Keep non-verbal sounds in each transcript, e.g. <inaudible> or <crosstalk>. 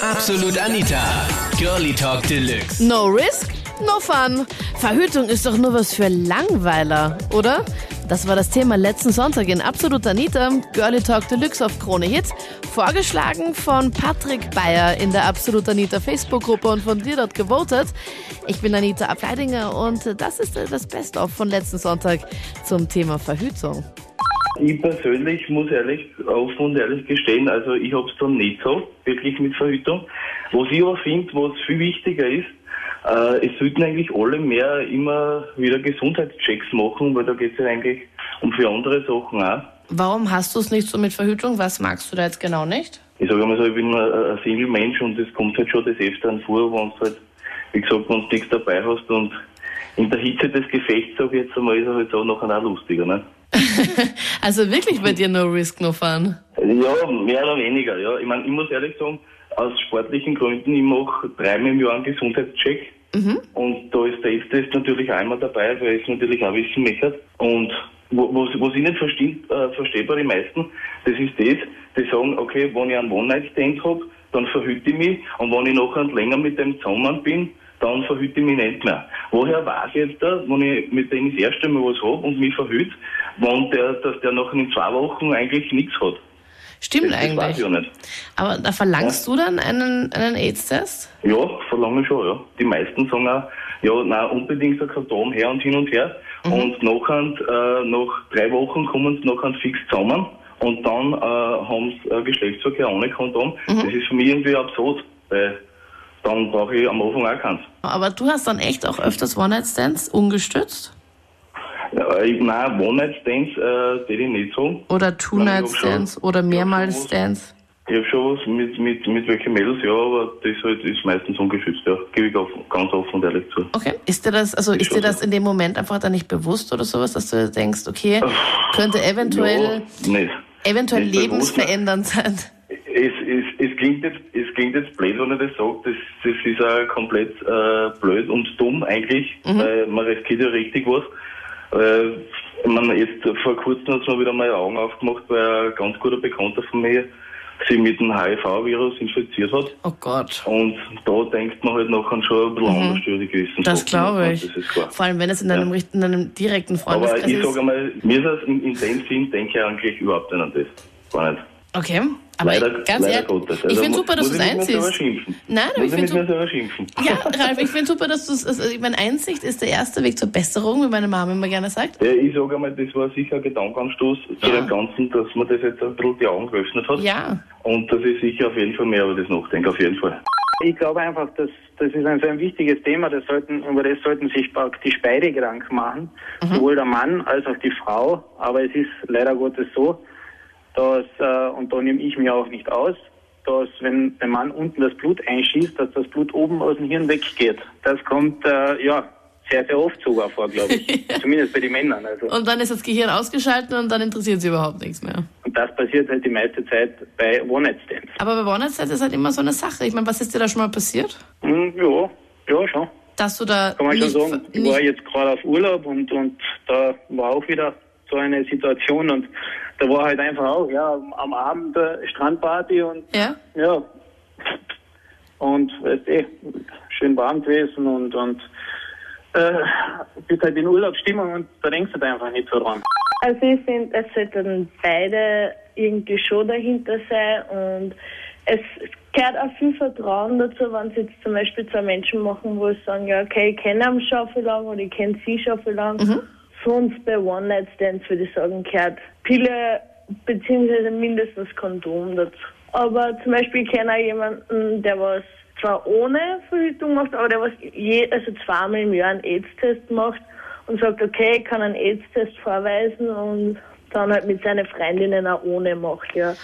Absolut Anita. Girlie Talk Deluxe. No risk, no fun. Verhütung ist doch nur was für Langweiler, oder? Das war das Thema letzten Sonntag in Absolut Anita, Girlie Talk Deluxe auf Krone Hits. Vorgeschlagen von Patrick Bayer in der Absolut Anita Facebook-Gruppe und von dir dort gewotet. Ich bin Anita Ableidinger und das ist das Best-of von letzten Sonntag zum Thema Verhütung. Ich persönlich muss ehrlich, offen und ehrlich gestehen, also ich habe es dann nicht so, wirklich mit Verhütung. Was ich aber finde, was viel wichtiger ist, äh, es sollten eigentlich alle mehr immer wieder Gesundheitschecks machen, weil da geht es ja eigentlich um viele andere Sachen auch. Warum hast du es nicht so mit Verhütung? Was magst du da jetzt genau nicht? Ich sage mal so, ich bin ein, Single-Mensch und es kommt halt schon des Öfteren vor, wenn du halt, wie gesagt, wenn du nichts dabei hast und in der Hitze des Gefechts, sag ich jetzt einmal, ist er halt so nachher auch lustiger, ne? <laughs> Also wirklich bei dir no risk, no fun. Ja, mehr oder weniger, ja. Ich meine, ich muss ehrlich sagen, aus sportlichen Gründen, ich mache dreimal im Jahr einen Gesundheitscheck. Und da ist der Test natürlich immer dabei, weil es natürlich auch wissen möchte. Und was, was ich nicht verstehe, äh, verstehe bei den meisten, das ist das, die sagen, okay, wenn ich einen One-Night-Stand habe, dann verhüte ich mich und wenn ich nachher länger mit dem zusammen bin, dann verhüte ich mich nicht mehr. Woher weiß ich jetzt da, wenn ich mit dem das erste Mal was habe und mich verhüte, wenn der, dass der nachher in zwei Wochen eigentlich nichts hat? Stimmt Das, das weiß eigentlich. ich ja nicht. Aber da verlangst du dann einen, einen AIDS-Test? Ja, verlange schon, ja. Die meisten sagen auch, ja, nein, unbedingt ein Kondom her und hin und her. Und nachher, äh, nach drei Wochen kommen sie nachher fix zusammen und dann äh, haben sie äh, Geschlechtsverkehr ohne Kondom. Das ist für mich irgendwie absurd, weil dann brauche ich am Anfang auch keins. Aber du hast dann echt auch öfters One-Night-Stands ungestützt? Ja, ich, nein, One-Night-Stands, äh, ich nicht so. Oder Two-Night-Stands oder ich hab mehrmals schon was. Stands? Ich habe schon was mit, mit, mit welchen Mädels, ja, aber das halt ist meistens ungeschützt, ja. Gebe ich auf, ganz offen und ehrlich zu. Okay. Ist dir das, also ist dir das in dem Moment einfach dann nicht bewusst oder sowas, dass du denkst, okay, könnte eventuell, Ja, nicht. eventuell nicht bewusst, lebensverändernd sein? Es, klingt jetzt, es klingt jetzt blöd, wenn ich das sage. Das, das ist auch komplett äh, blöd und dumm eigentlich, weil man riskiert ja richtig was. Äh, ich meine, jetzt vor kurzem hat es mir wieder mal Augen aufgemacht, weil ein ganz guter Bekannter von mir sich mit dem HIV-Virus infiziert hat. Oh Gott. Und da denkt man halt nachher schon ein bisschen anders über die gewissen Das glaube ich. Das. Vor allem, wenn es in einem, richt- in einem direkten Aber Freundeskreis ich ist. sage einmal, mir ist das in, in dem Sinn, denke ich eigentlich überhaupt nicht an das. Gar nicht. Okay. Aber leider, ganz leider ehrlich, Gottes. ich Also finde mu- super, dass du es ich schimpfen. Nein, aber muss ich ich nicht finde schimpfen. <laughs> Ja, Ralf, ich finde super, dass du es, also ich meine, Einsicht ist der erste Weg zur Besserung, wie meine Mama immer gerne sagt. Ja, ich sage einmal, das war sicher ein Gedankenanstoß zu Ja. dem Ganzen, dass man das jetzt ein bisschen die Augen geöffnet hat. Ja. Und dass ich sicher auf jeden Fall mehr über das nachdenke, auf jeden Fall. Ich glaube einfach, dass das ist ein so ein wichtiges Thema, das sollten, über das sollten sich praktisch beide Gedanken machen, sowohl der Mann als auch die Frau. Aber es ist leider Gottes so, dass, äh, und da nehme ich mir auch nicht aus, dass wenn der Mann unten das Blut einschießt, dass das Blut oben aus dem Hirn weggeht. Das kommt, äh, ja, sehr, sehr oft sogar vor, glaube ich. <laughs> Zumindest bei den Männern. Also. Und dann ist das Gehirn ausgeschaltet und dann interessiert sie überhaupt nichts mehr. Und das passiert halt die meiste Zeit bei One-Night-Stands. Aber bei One-Night-Stands ist halt immer so eine Sache. Ich meine, was ist dir da schon mal passiert? Hm, ja, ja, schon. Dass du da Kann man schon sagen, ich war jetzt gerade auf Urlaub und, und da war auch wieder so eine Situation und da war halt einfach auch, ja, am Abend äh, Strandparty und ja? ja, und weißt eh, schön warm gewesen und, und äh, bist halt in Urlaubsstimmung und da denkst du halt einfach nicht so dran. Also ich finde, es sollten beide irgendwie schon dahinter sein und es gehört auch viel Vertrauen dazu, wenn sie jetzt zum Beispiel zwei Menschen machen, wo sie sagen, ja okay, ich kenne ihn schon viel lang oder ich kenne sie schon viel lang. Sonst bei One-Night-Stands würde ich sagen, gehört Pille beziehungsweise mindestens Kondom dazu. Aber zum Beispiel ich kenne auch jemanden, der was zwar ohne Verhütung macht, aber der was je, also zweimal im Jahr einen AIDS-Test macht und sagt, okay, ich kann einen AIDS-Test vorweisen und dann halt mit seinen Freundinnen auch ohne macht, ja.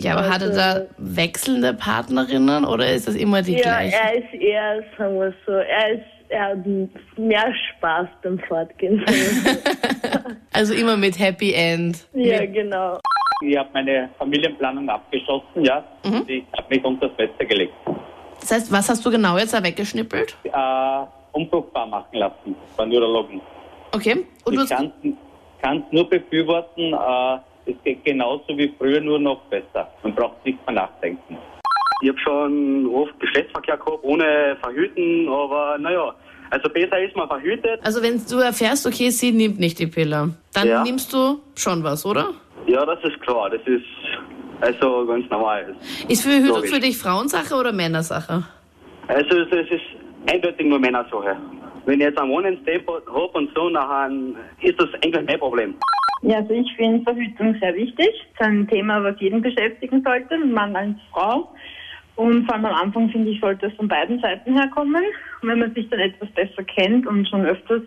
Ja, aber hat er da wechselnde Partnerinnen oder ist das immer die Ja, gleiche? er ist eher, sagen wir so, er ist, er hat mehr Spaß beim Fortgehen. <laughs> Also immer mit Happy End. ja, genau. Ich habe meine Familienplanung abgeschlossen, ja. Und ich habe mich unter das Beste gelegt. Das heißt, was hast du genau jetzt da weggeschnippelt? Äh, unfruchtbar machen lassen von Urologen. Okay. Und Ich kann es nur befürworten, äh, es geht genauso wie früher, nur noch besser. Man braucht nicht mehr nachdenken. Ich habe schon oft Geschlechtsverkehr gehabt, ohne Verhüten, aber naja, also besser ist man verhütet. Also wenn du erfährst, okay, sie nimmt nicht die Pille, dann Ja. nimmst du schon was, oder? Ja, das ist klar, das ist also ganz normal. Ist Verhütung Logisch. für dich Frauensache oder Männersache? Also es es ist eindeutig nur Männersache. Wenn ich jetzt einen One-Step habe und so, nachher ist das eigentlich mein Problem. Ja, also ich finde Verhütung sehr wichtig. Das ist ein Thema, was jeden beschäftigen sollte, Mann als Frau. Und vor allem am Anfang, finde ich, sollte es von beiden Seiten herkommen. Und wenn man sich dann etwas besser kennt und schon öfters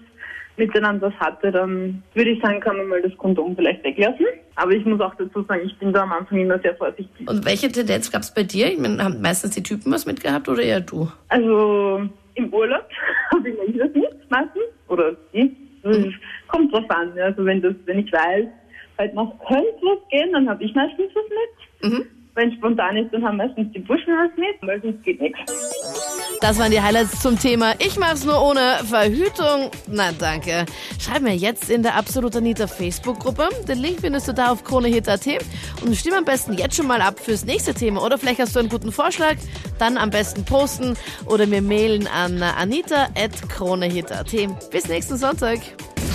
miteinander das hatte, dann würde ich sagen, kann man mal das Kondom vielleicht weglassen. Aber ich muss auch dazu sagen, ich bin da am Anfang immer sehr vorsichtig. Und welche Tendenz gab es bei dir? Ich meine, haben meistens die Typen was mitgehabt oder eher du? Also im Urlaub <laughs> habe ich das mit meistens. Oder. Also, es Kommt drauf an. Also wenn das, wenn ich weiß, heute noch könnte was gehen, dann habe ich meistens was mit. Wenn spontan ist, dann haben meistens die Burschen was mit, weil sonst geht nichts. Das waren die Highlights zum Thema Ich mach's nur ohne Verhütung. Na danke. Schreib mir jetzt in der Absolut Anita Facebook-Gruppe. Den Link findest du da auf kronehit.at und stimm am besten jetzt schon mal ab fürs nächste Thema. Oder vielleicht hast du einen guten Vorschlag, dann am besten posten oder mir mailen an anita.kronehit.at. Bis nächsten Sonntag.